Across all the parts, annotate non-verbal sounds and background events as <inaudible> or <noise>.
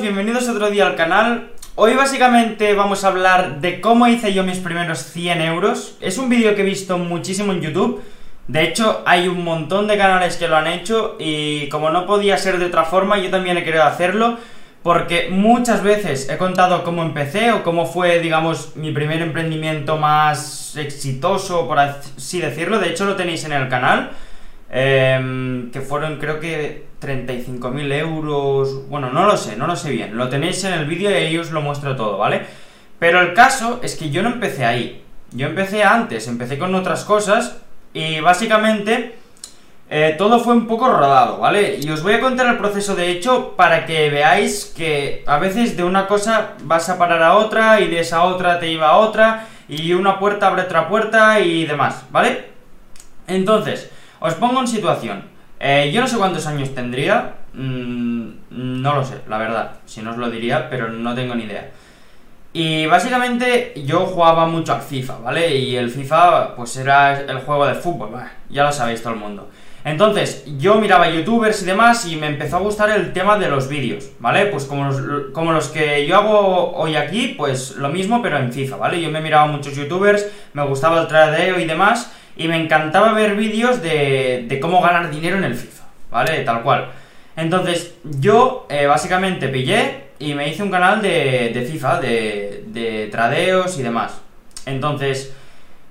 bienvenidos otro día al canal. Hoy básicamente vamos a hablar de cómo hice yo mis primeros 100 euros. Es un vídeo que he visto muchísimo en YouTube. De hecho, hay un montón de canales que lo han hecho y como no podía ser de otra forma, yo también he querido hacerlo. Porque muchas veces he contado cómo empecé o cómo fue, digamos, mi primer emprendimiento más exitoso, por así decirlo. De hecho, lo tenéis en el canal. Em, que fueron creo que 35.000 euros, bueno, no lo sé, no lo sé bien, lo tenéis en el vídeo y ahí os lo muestro todo, ¿vale? Pero el caso es que yo no empecé ahí, yo empecé antes, empecé con otras cosas y básicamente eh, todo fue un poco rodado, ¿vale? Y os voy a contar el proceso de hecho para que veáis que a veces de una cosa vas a parar a otra y de esa otra te iba a otra y una puerta abre otra puerta y demás, ¿vale? Entonces, os pongo en situación. Eh, yo no sé cuántos años tendría. Mm, no lo sé, la verdad. Si no os lo diría, pero no tengo ni idea. Y básicamente yo jugaba mucho al FIFA, ¿vale? Y el FIFA, pues era el juego de fútbol, ya lo sabéis todo el mundo. Entonces, yo miraba youtubers y demás y me empezó a gustar el tema de los vídeos, ¿vale? Pues como los, como los que yo hago hoy aquí, pues lo mismo pero en FIFA, ¿vale? Yo me miraba muchos youtubers, me gustaba el tradeo y demás y me encantaba ver vídeos de, cómo ganar dinero en el FIFA, ¿vale? Tal cual. Entonces, yo eh, básicamente pillé y me hice un canal de, FIFA, de, de, tradeos y demás. Entonces,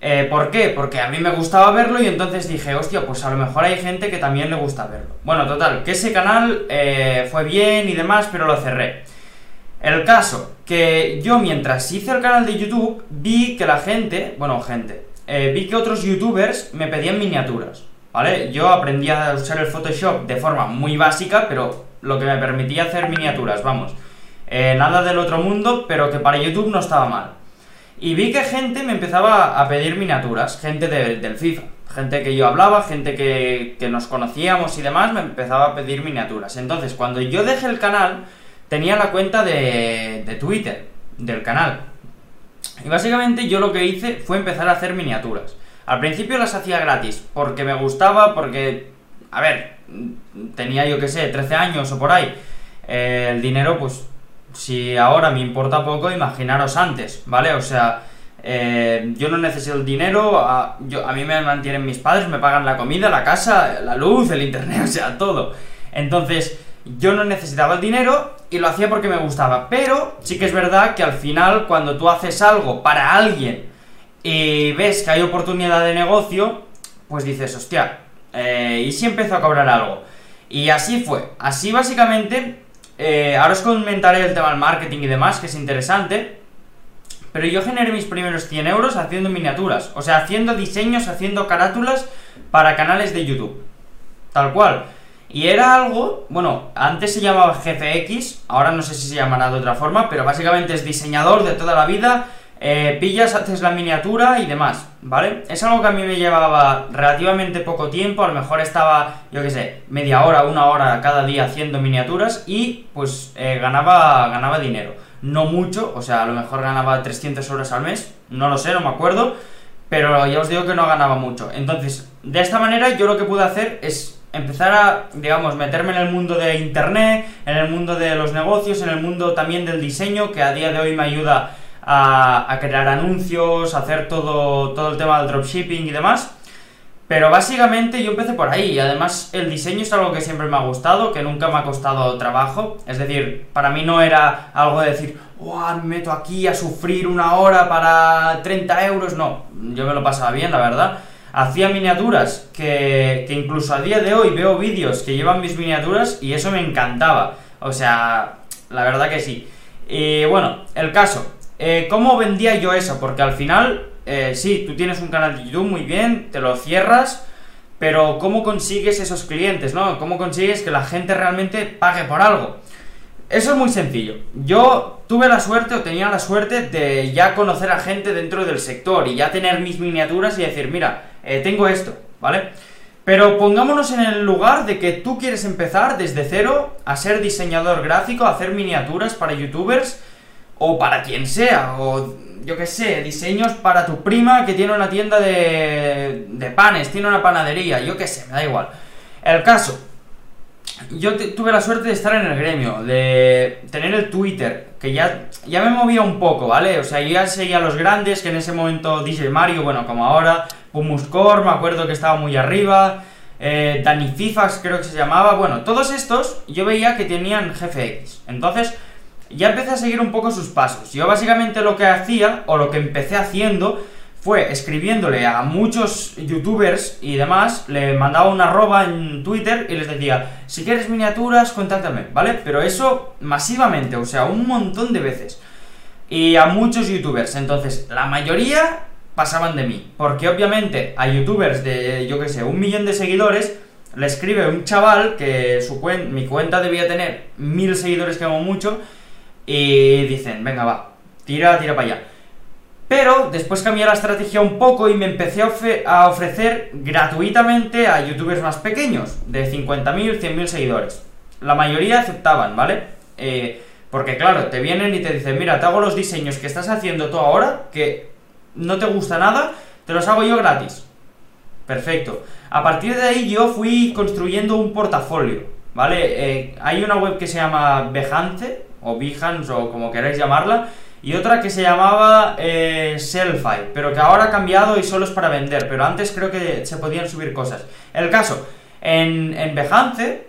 eh, ¿por qué? Porque a mí me gustaba verlo y entonces dije, hostia, pues a lo mejor hay gente que también le gusta verlo. Bueno, total, que ese canal eh, fue bien y demás, pero lo cerré. El caso, que yo mientras hice el canal de YouTube, vi que la gente, bueno, gente, eh, vi que otros youtubers me pedían miniaturas, ¿vale? Yo aprendí a usar el Photoshop de forma muy básica, pero lo que me permitía hacer miniaturas, vamos. Eh, nada del otro mundo, pero que para YouTube no estaba mal. Y vi que gente me empezaba a pedir miniaturas, gente del FIFA, gente que yo hablaba, gente que, que nos conocíamos y demás, me empezaba a pedir miniaturas. Entonces, cuando yo dejé el canal, tenía la cuenta de, de Twitter, del canal. Y básicamente yo lo que hice fue empezar a hacer miniaturas. Al principio las hacía gratis, porque me gustaba, porque, a ver, tenía yo que sé, 13 años o por ahí. Eh, el dinero, pues, si ahora me importa poco, imaginaros antes, ¿vale? O sea, eh, yo no necesito el dinero, a, yo, a mí me mantienen mis padres, me pagan la comida, la casa, la luz, el internet, <laughs> o sea, todo. Entonces, yo no necesitaba el dinero y lo hacía porque me gustaba. Pero sí que es verdad que al final, cuando tú haces algo para alguien y ves que hay oportunidad de negocio, pues dices, hostia, eh, y si empezó a cobrar algo. Y así fue. Así básicamente, eh, ahora os comentaré el tema del marketing y demás, que es interesante. Pero yo generé mis primeros 100 euros haciendo miniaturas. O sea, haciendo diseños, haciendo carátulas para canales de YouTube. Tal cual. Y era algo, bueno, antes se llamaba GFX, ahora no sé si se llamará de otra forma, pero básicamente es diseñador de toda la vida, eh, pillas, haces la miniatura y demás, ¿vale? Es algo que a mí me llevaba relativamente poco tiempo, a lo mejor estaba, yo qué sé, media hora, una hora cada día haciendo miniaturas y pues eh, ganaba, ganaba dinero. No mucho, o sea, a lo mejor ganaba 300 horas al mes, no lo sé, no me acuerdo, pero ya os digo que no ganaba mucho. Entonces, de esta manera yo lo que pude hacer es empezar a, digamos, meterme en el mundo de Internet, en el mundo de los negocios, en el mundo también del diseño, que a día de hoy me ayuda a, crear anuncios, a hacer todo, todo el tema del dropshipping y demás. Pero básicamente yo empecé por ahí y además el diseño es algo que siempre me ha gustado, que nunca me ha costado trabajo. Es decir, para mí no era algo de decir, me meto aquí a sufrir una hora para 30 euros. No, yo me lo pasaba bien, la verdad hacía miniaturas que, incluso a día de hoy veo vídeos que llevan mis miniaturas y eso me encantaba. O sea, la verdad que sí. Y bueno, el caso, eh, ¿cómo vendía yo eso? Porque al final, eh, sí, tú tienes un canal de YouTube muy bien, te lo cierras, pero ¿cómo consigues esos clientes, no? ¿Cómo consigues que la gente realmente pague por algo? Eso es muy sencillo. Yo tuve la suerte o tenía la suerte de ya conocer a gente dentro del sector y ya tener mis miniaturas y decir, mira, eh, tengo esto, ¿vale? Pero pongámonos en el lugar de que tú quieres empezar desde cero a ser diseñador gráfico, a hacer miniaturas para youtubers o para quien sea, o yo qué sé, diseños para tu prima que tiene una tienda de, de panes, tiene una panadería, yo qué sé, me da igual. El caso yo tuve la suerte de estar en el gremio, de tener el Twitter, que ya, ya me movía un poco, ¿vale? O sea, ya seguía a los grandes, que en ese momento DJ Mario, bueno, como ahora, Pumuscore, me acuerdo que estaba muy arriba, eh, Dani Fifas creo que se llamaba, bueno, todos estos yo veía que tenían GFX, entonces ya empecé a seguir un poco sus pasos. Yo básicamente lo que hacía, o lo que empecé haciendo, fue escribiéndole a muchos youtubers y demás, le mandaba una arroba en Twitter y les decía, si quieres miniaturas, contáctame, ¿vale? Pero eso masivamente, o sea, un montón de veces. Y a muchos youtubers, entonces, la mayoría pasaban de mí, porque obviamente a youtubers de, yo qué sé, un millón de seguidores, le escribe un chaval que su mi cuenta debía tener mil seguidores que hago mucho, y dicen, venga, va, tira, tira para allá. Pero después cambié la estrategia un poco y me empecé a, ofrecer gratuitamente a youtubers más pequeños, de 50.000, 100.000 seguidores. La mayoría aceptaban, ¿vale? Eh, porque claro, te vienen y te dicen, mira, te hago los diseños que estás haciendo tú ahora, que no te gusta nada, te los hago yo gratis. Perfecto. A partir de ahí yo fui construyendo un portafolio, ¿vale? Eh, hay una web que se llama Behance, o Behance, o como queráis llamarla, y otra que se llamaba eh, Sellfy, pero que ahora ha cambiado y solo es para vender, pero antes creo que se podían subir cosas. El caso, en, en Behance,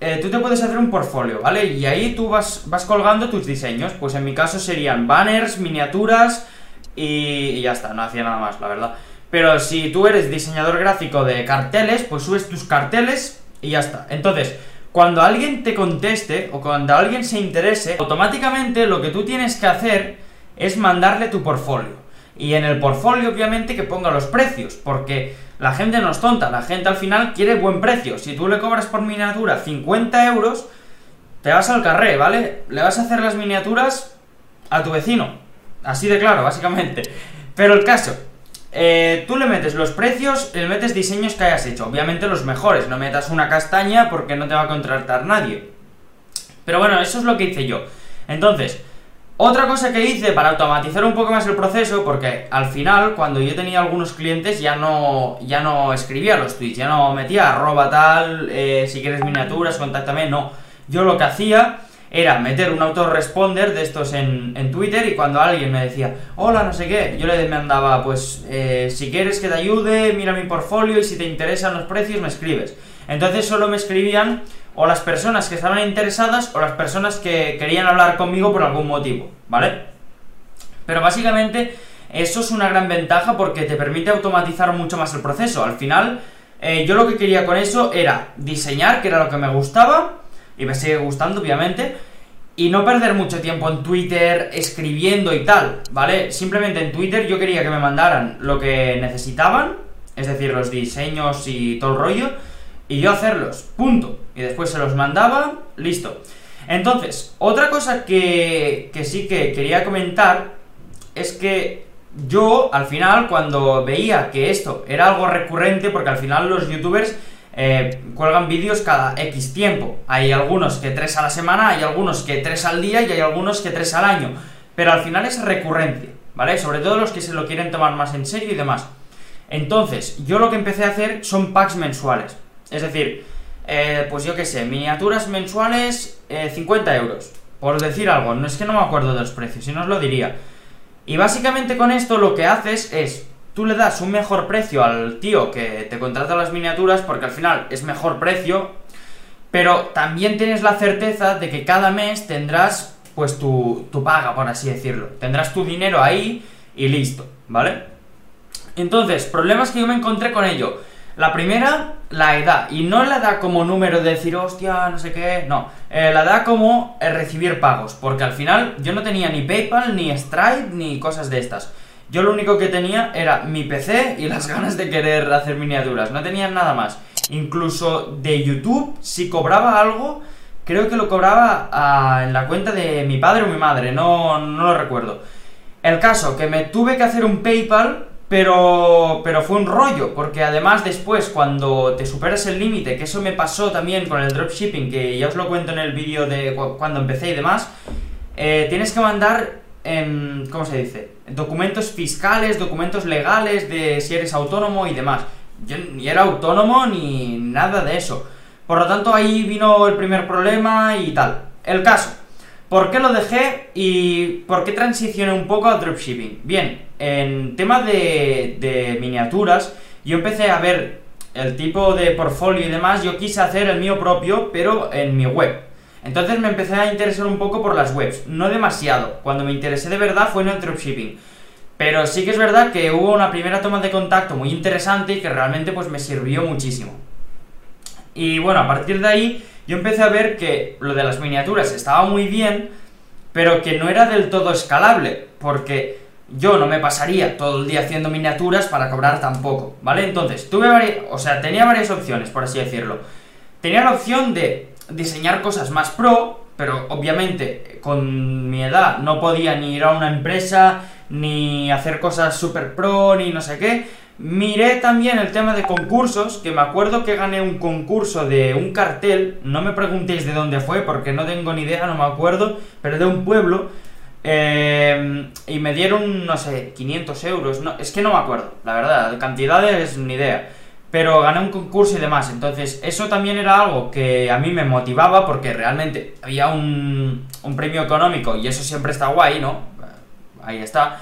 eh, tú te puedes hacer un portfolio, ¿vale? Y ahí tú vas, vas colgando tus diseños, pues en mi caso serían banners, miniaturas y, ya está, no hacía nada más, la verdad. Pero si tú eres diseñador gráfico de carteles, pues subes tus carteles y ya está. Entonces, cuando alguien te conteste o cuando alguien se interese, automáticamente lo que tú tienes que hacer es mandarle tu portfolio. Y en el portfolio, obviamente, que ponga los precios, porque la gente no es tonta, la gente al final quiere buen precio. Si tú le cobras por miniatura 50 euros, te vas al carré, ¿vale? Le vas a hacer las miniaturas a tu vecino. Así de claro, básicamente. Pero el caso, eh, tú le metes los precios, le metes diseños que hayas hecho. Obviamente los mejores, no metas una castaña porque no te va a contratar nadie. Pero bueno, eso es lo que hice yo. Entonces, otra cosa que hice para automatizar un poco más el proceso, porque al final, cuando yo tenía algunos clientes, ya no, ya no escribía los tweets, ya no metía arroba tal, eh, si quieres miniaturas, contáctame, no. Yo lo que hacía era meter un autoresponder de estos en, en, Twitter y cuando alguien me decía, hola, no sé qué, yo le mandaba, pues, eh, si quieres que te ayude, mira mi portfolio y si te interesan los precios, me escribes. Entonces solo me escribían o las personas que estaban interesadas o las personas que querían hablar conmigo por algún motivo, ¿vale? Pero básicamente eso es una gran ventaja porque te permite automatizar mucho más el proceso. Al final, eh, yo lo que quería con eso era diseñar, que era lo que me gustaba, y me sigue gustando, obviamente. Y no perder mucho tiempo en Twitter escribiendo y tal, ¿vale? Simplemente en Twitter yo quería que me mandaran lo que necesitaban, es decir, los diseños y todo el rollo, y yo hacerlos, punto. Y después se los mandaba, listo. Entonces, otra cosa que, que sí que quería comentar es que yo, al final, cuando veía que esto era algo recurrente, porque al final los youtubers eh, cuelgan vídeos cada X tiempo. Hay algunos que tres a la semana, hay algunos que tres al día y hay algunos que tres al año. Pero al final es recurrencia, ¿vale? Sobre todo los que se lo quieren tomar más en serio y demás. Entonces, yo lo que empecé a hacer son packs mensuales. Es decir, eh, pues yo qué sé, miniaturas mensuales 50 eh, euros. Por decir algo, no es que no me acuerdo de los precios, si no os lo diría. Y básicamente con esto lo que haces es tú le das un mejor precio al tío que te contrata las miniaturas porque al final es mejor precio, pero también tienes la certeza de que cada mes tendrás pues tu, tu paga, por así decirlo. Tendrás tu dinero ahí y listo, ¿vale? Entonces, problemas que yo me encontré con ello. La primera, la edad. Y no la edad como número de decir, hostia, no sé qué. No. Eh, la edad como eh, recibir pagos. Porque al final yo no tenía ni PayPal, ni Stripe, ni cosas de estas. Yo lo único que tenía era mi PC y las <laughs> ganas de querer hacer miniaturas, no tenía nada más. Incluso de YouTube, si cobraba algo, creo que lo cobraba ah, en la cuenta de mi padre o mi madre, no, no lo recuerdo. El caso, que me tuve que hacer un PayPal, pero, pero fue un rollo, porque además después, cuando te superas el límite, que eso me pasó también con el dropshipping, que ya os lo cuento en el vídeo de cuando empecé y demás, eh, tienes que mandar Em, ¿cómo se dice? Documentos fiscales, documentos legales de si eres autónomo y demás. Yo ni era autónomo ni nada de eso. Por lo tanto, ahí vino el primer problema y tal. El caso. ¿Por qué lo dejé y por qué transicioné un poco al dropshipping? Bien, en tema de, de miniaturas, yo empecé a ver el tipo de portfolio y demás, yo quise hacer el mío propio, pero en mi web. Entonces me empecé a interesar un poco por las webs, no demasiado. Cuando me interesé de verdad fue en el dropshipping. Pero sí que es verdad que hubo una primera toma de contacto muy interesante y que realmente pues me sirvió muchísimo. Y bueno, a partir de ahí yo empecé a ver que lo de las miniaturas estaba muy bien, pero que no era del todo escalable, porque yo no me pasaría todo el día haciendo miniaturas para cobrar tampoco, ¿vale? Entonces, tuve varias, o sea, tenía varias opciones, por así decirlo. Tenía la opción de diseñar cosas más pro, pero obviamente con mi edad no podía ni ir a una empresa, ni hacer cosas super pro, ni no sé qué. Miré también el tema de concursos, que me acuerdo que gané un concurso de un cartel, no me preguntéis de dónde fue, porque no tengo ni idea, no me acuerdo, pero de un pueblo, eh, y me dieron, no sé, 500 euros, no, es que no me acuerdo, la verdad, cantidades ni idea, pero gané un concurso y demás, entonces eso también era algo que a mí me motivaba, porque realmente había un, un premio económico, y eso siempre está guay, ¿no? Ahí está.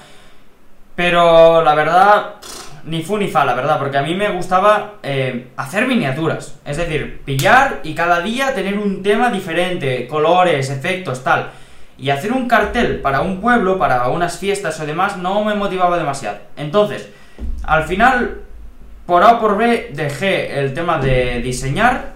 Pero la verdad ni fu ni fa, la verdad, porque a mí me gustaba eh, hacer miniaturas. Es decir, pillar y cada día tener un tema diferente, colores, efectos, tal. Y hacer un cartel para un pueblo, para unas fiestas o demás, no me motivaba demasiado. Entonces, al final, por A o por B, dejé el tema de diseñar.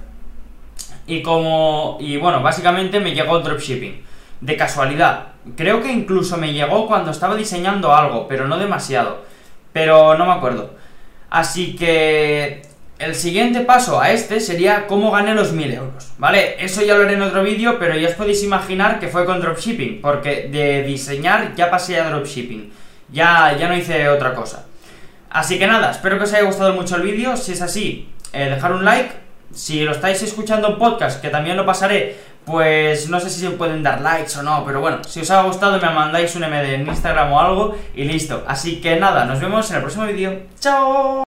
Y como. Y bueno, básicamente me llegó dropshipping. De casualidad. Creo que incluso me llegó cuando estaba diseñando algo, pero no demasiado. Pero no me acuerdo. Así que el siguiente paso a este sería cómo gané los 1000 euros, ¿vale? Eso ya lo haré en otro vídeo, pero ya os podéis imaginar que fue con dropshipping, porque de diseñar ya pasé a dropshipping, ya, ya no hice otra cosa. Así que nada, espero que os haya gustado mucho el vídeo, si es así, eh, dejar un like, si lo estáis escuchando en podcast, que también lo pasaré, pues no sé si se pueden dar likes o no, pero bueno, si os ha gustado me mandáis un MD en Instagram o algo y listo. Así que nada, nos vemos en el próximo vídeo. ¡Chao!